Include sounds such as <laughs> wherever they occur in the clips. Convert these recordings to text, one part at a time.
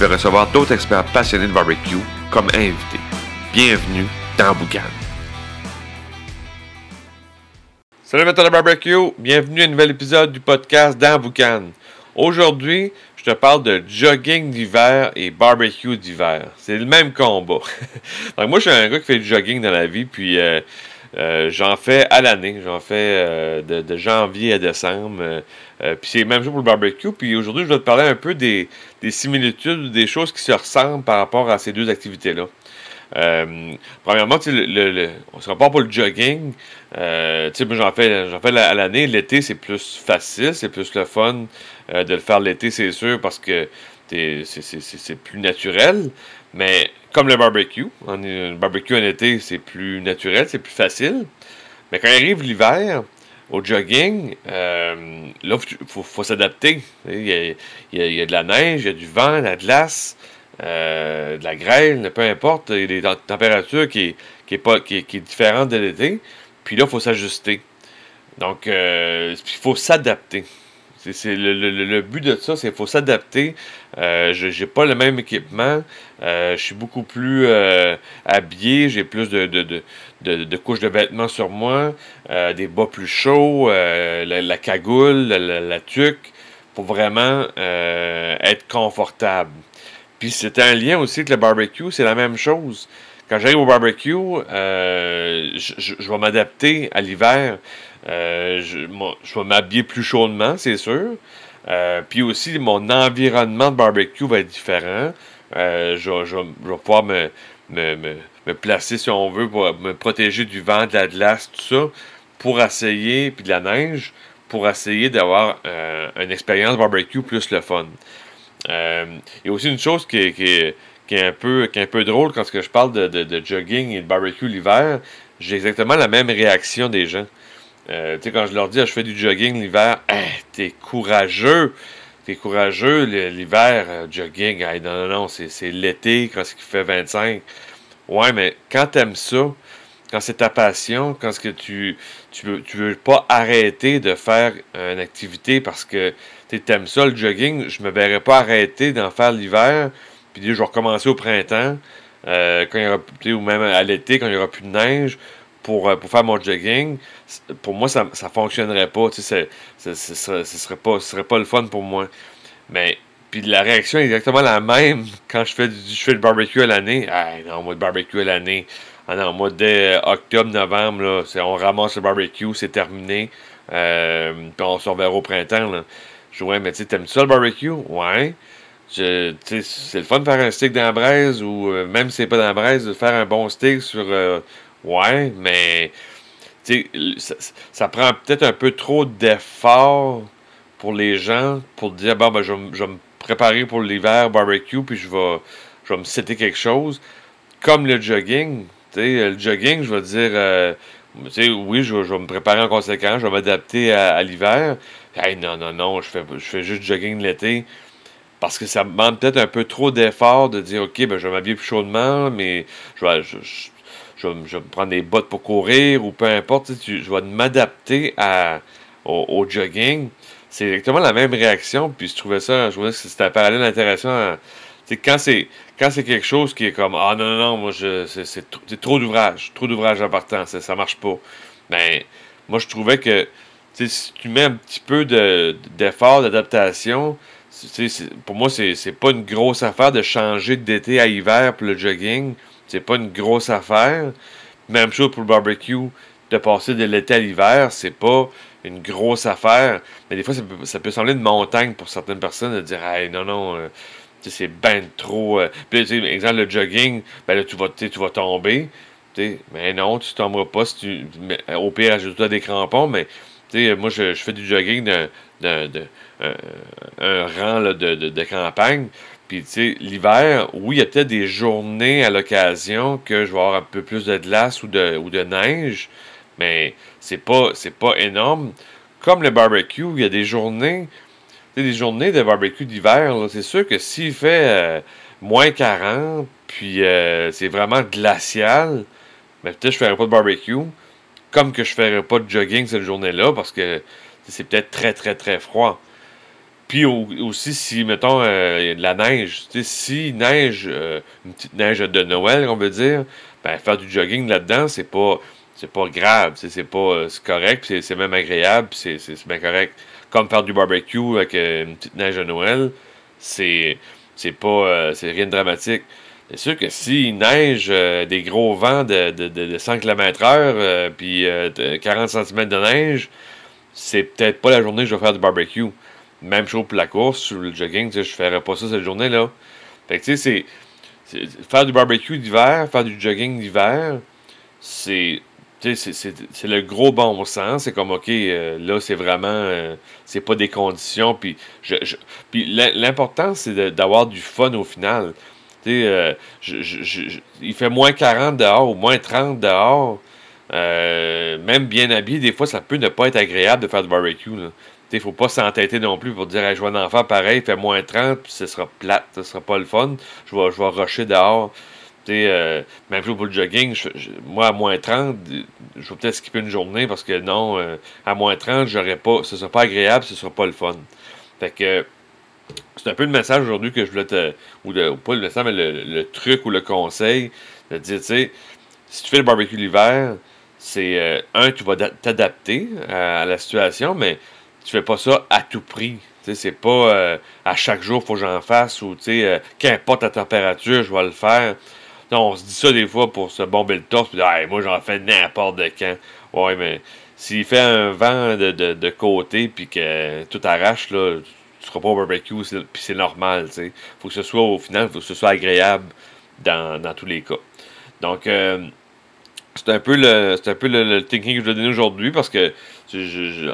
vais recevoir d'autres experts passionnés de barbecue comme invités. Bienvenue dans Boucan. Salut amateurs de barbecue, bienvenue à un nouvel épisode du podcast dans Boucan. Aujourd'hui, je te parle de jogging d'hiver et barbecue d'hiver. C'est le même combat. <laughs> Donc moi, je suis un gars qui fait du jogging dans la vie, puis euh, j'en fais à l'année. J'en fais euh, de, janvier à décembre. puis c'est le même jour pour le barbecue. Puis aujourd'hui, je vais te parler un peu des, des similitudes, des choses qui se ressemblent par rapport à ces deux activités-là. Euh, premièrement, le, le, on se pour le jogging. Euh, j'en fais, j'en fais à l'année. L'été, c'est plus facile, c'est plus le fun euh, de le faire l'été, c'est sûr, parce que c'est, plus naturel. Mais comme le barbecue, le barbecue en été, c'est plus naturel, c'est plus facile. Mais quand arrive l'hiver, au jogging, euh, là, il faut, s'adapter. Il il y, a, de la neige, il y a du vent, de la glace. Euh, de la grêle, peu importe, il y a des températures qui, qui, est, pas, qui est différente de l'été. Puis là, il faut s'ajuster. Donc, euh, il faut s'adapter. C'est le, but de ça, c'est qu'il faut s'adapter. Euh, je n'ai pas le même équipement. je suis beaucoup plus habillé. J'ai plus de, de, couches de vêtements sur moi. des bas plus chauds. La, cagoule, la, la, tuque. Pour vraiment être confortable. Puis c'est un lien aussi avec le barbecue, c'est la même chose. Quand j'arrive au barbecue, euh, je, vais m'adapter à l'hiver. Euh, je, vais m'habiller plus chaudement, c'est sûr. Euh, puis aussi, mon environnement de barbecue va être différent. Je, vais pouvoir me, me, placer, si on veut, pour me protéger du vent, de la glace, tout ça, pour essayer, puis de la neige, pour essayer d'avoir une expérience barbecue plus le fun. Euh, il y a aussi une chose qui est, un, peu, un peu drôle quand je parle de, jogging et de barbecue l'hiver. J'ai exactement la même réaction des gens. Euh, tu sais, quand je leur dis, ah, je fais du jogging l'hiver, hey, <clears throat> t'es courageux. T'es courageux l'hiver, euh, jogging. non, non, non, c'est l'été quand il fait 25. Ouais, mais quand t'aimes ça, quand c'est ta passion, quand que tu, tu, veux, pas arrêter de faire une activité parce que tu aimes ça le jogging, je me verrais pas arrêter d'en faire l'hiver, puis je vais recommencer au printemps, euh, quand il y aura, ou même à l'été, quand il n'y aura plus de neige, pour, euh, pour faire mon jogging. Pour moi, ça ne fonctionnerait pas. Ce ne serait, pas, serait pas le fun pour moi. Mais puis la réaction est exactement la même <laughs> quand je fais du, fais barbecue à l'année. Ah non, moi, le barbecue à l'année. Ah non, moi, dès euh, octobre, novembre, là, on ramasse le barbecue, c'est terminé. Euh, puis on se reverra au printemps. Là. Je ouais, mais tu t'aimes ça le barbecue? Ouais. c'est le fun de faire un steak dans braise ou même si c'est pas dans de faire un bon steak sur. Ouais, mais ça, ça, prend peut-être un peu trop d'efforts pour les gens pour dire bon, ben, je, vais me préparer pour l'hiver barbecue puis je vais, je vais me citer quelque chose. Comme le jogging. le jogging, je vais dire. Euh, oui, je, vais me préparer en conséquence, je vais m'adapter à l'hiver, Hey, non, non, non, je fais, je fais juste jogging l'été. Parce que ça demande peut-être un peu trop d'effort de dire, OK, ben, je vais m'habiller plus chaudement, mais je vais, je, je, vais me prendre des bottes pour courir ou peu importe. Tu, je vais m'adapter au, jogging. C'est exactement la même réaction. Puis je trouvais ça, je trouvais que c'était un parallèle intéressant. quand c'est quand c'est quelque chose qui est comme Ah non, non, non, moi je c'est trop d'ouvrage, trop d'ouvrage en partant, ça, ça marche pas. Ben, moi je trouvais que si tu mets un petit peu d'effort, d'adaptation, pour moi, c'est pas une grosse affaire de changer d'été à hiver pour le jogging. C'est pas une grosse affaire. Même chose pour le barbecue. De passer de l'été à l'hiver, c'est pas une grosse affaire. Mais des fois, ça peut, sembler une montagne pour certaines personnes de dire Hey, non, non, euh, c'est ben trop. Euh. Exemple, le jogging, ben là, tu vas, tu vas tomber. mais non, tu tomberas pas si tu. au pire, ajoute-toi des crampons, mais moi, je, fais du jogging d'un, un rang de, campagne. Puis, tu sais, l'hiver, oui, il y a peut-être des journées à l'occasion que je vais avoir un peu plus de glace ou de, neige, mais c'est pas, c'est pas énorme. Comme le barbecue, il y a des journées, des journées de barbecue d'hiver, c'est sûr que s'il fait euh, moins 40, puis euh, c'est vraiment glacial, mais peut-être je ferai pas de barbecue, comme que je ferai pas de jogging cette journée-là, parce que c'est peut-être très, très, très froid. Puis aussi, si, mettons, euh, de la neige, si neige, euh, une petite neige de Noël, on veut dire, ben, faire du jogging là-dedans, c'est pas, c'est pas grave, c'est pas, euh, c'est correct, c'est même agréable, c'est bien correct. Comme faire du barbecue avec une petite neige de Noël, c'est, c'est pas, c'est rien de dramatique. C'est sûr que s'il neige des gros vents de, de, de, 100 km/h, puis 40 cm de neige, c'est peut-être pas la journée que je vais faire du barbecue. Même chose pour la course, ou le jogging, je ferais pas ça cette journée-là. Fait que tu sais, c'est. Faire du barbecue d'hiver, faire du jogging d'hiver, c'est. C'est le gros bon sens. C'est comme, OK, euh, là, c'est vraiment. Euh, c'est pas des conditions. Puis, je, puis l'important, c'est d'avoir du fun au final. Tu sais, euh, il fait moins 40 dehors ou moins 30 dehors. Même bien habillé, des fois, ça peut ne pas être agréable de faire du barbecue. Il ne faut pas s'entêter non plus pour dire je vais en faire pareil, il fait moins 30, puis ce sera plate, ce sera pas le fun. Je vais, je vais rusher dehors. Euh, même plus pour le jogging, moi à moins 30, je vais peut-être skipper une journée parce que non, euh, à moins 30, j'aurais pas, ce sera pas agréable, ce sera pas le fun. Fait que c'est un peu le message aujourd'hui que je voulais te. Ou, pas le message, mais le, truc ou le conseil de dire, tu sais, si tu fais le barbecue l'hiver, c'est euh, un, tu vas t'adapter à, la situation, mais tu fais pas ça à tout prix. C'est pas euh, à chaque jour, faut que j'en fasse ou euh, qu'importe la température, je vais le faire. on se dit ça des fois pour se bomber le torse, puis moi j'en fais n'importe quand. Ouais, mais s'il fait un vent de, côté, puis que tout arrache, là, tu seras pas au barbecue, puis c'est normal. Il faut que ce soit au final, faut que ce soit agréable dans, dans tous les cas. Donc, euh, c'est un peu le un peu le, thinking que je vais donner aujourd'hui parce que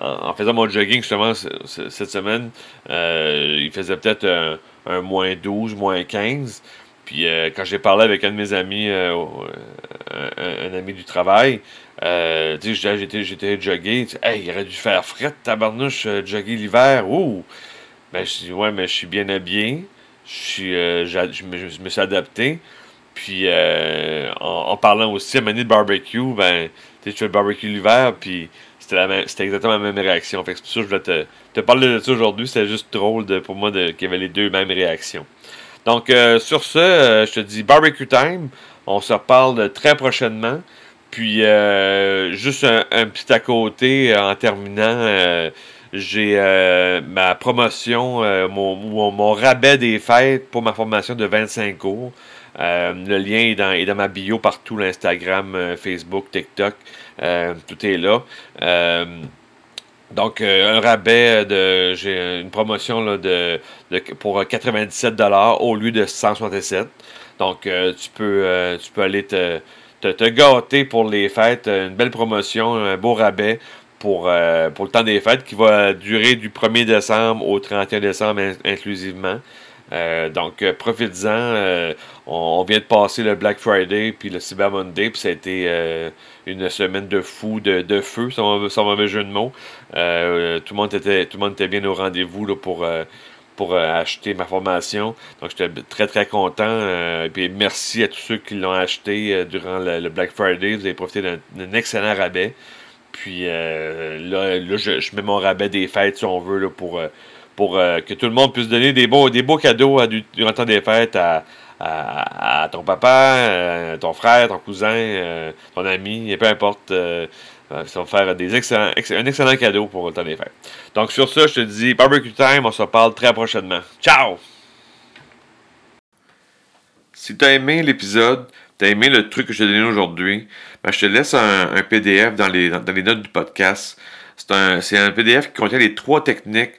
en, faisant mon jogging justement cette semaine, euh, il faisait peut-être un, moins 12, moins 15. Puis euh, quand j'ai parlé avec un de mes amis, euh, un, ami du travail, j'étais, j'étais joggé. Hey, il aurait dû faire fret, tabarnouche, jogger l'hiver. Ouh! Ben, je dis, ouais, mais je suis bien habillé. Je, suis, je, me, suis adapté. Puis euh, en, parlant aussi à manier de barbecue, ben, tu fais le barbecue l'hiver, puis c'était exactement la même réaction. Que c'est pour ça que je voulais te, parler de ça aujourd'hui. C'était juste drôle pour moi qu'il y avait les deux mêmes réactions. Donc, euh, sur ce, euh, je te dis barbecue time. On se reparle très prochainement. Puis, juste un, petit à côté en terminant j'ai ma promotion, mon, mon, rabais des fêtes pour ma formation de 25 cours. Euh, le lien est dans, est dans, ma bio partout, l'Instagram, euh, Facebook, TikTok, euh, tout est là. donc, un rabais de. J'ai une promotion là, de, pour 97$ au lieu de 167$. Donc, tu, peux, tu peux aller te, te, gâter pour les fêtes. Une belle promotion, un beau rabais pour, pour le temps des fêtes qui va durer du 1er décembre au 31 décembre inclusivement. Euh, donc, euh, profites-en. Euh, on, vient de passer le Black Friday puis le Cyber Monday, puis ça a été une semaine de fou, de, feu, sans, mauvais jeu de mots. tout, le monde était, tout le monde était bien au rendez-vous pour, pour acheter ma formation. Donc, j'étais très, très content. puis, merci à tous ceux qui l'ont acheté durant le, Black Friday. Vous avez profité d'un excellent rabais. Puis, là, je, mets mon rabais des fêtes, si on veut, là, pour pour euh, que tout le monde puisse donner des beaux, des cadeaux durant le temps des fêtes à, ton papa, à euh, ton frère, ton cousin, euh, ton ami, et peu importe. ça va faire des excellents, un excellent cadeau pour le temps des fêtes. Donc sur ça, je te dis barbecue time, on se reparle très prochainement. Ciao! Si tu as aimé l'épisode, tu as aimé le truc que je t'ai donné aujourd'hui, ben, je te laisse un, PDF dans les, dans les notes du podcast. C'est un, un PDF qui contient les trois techniques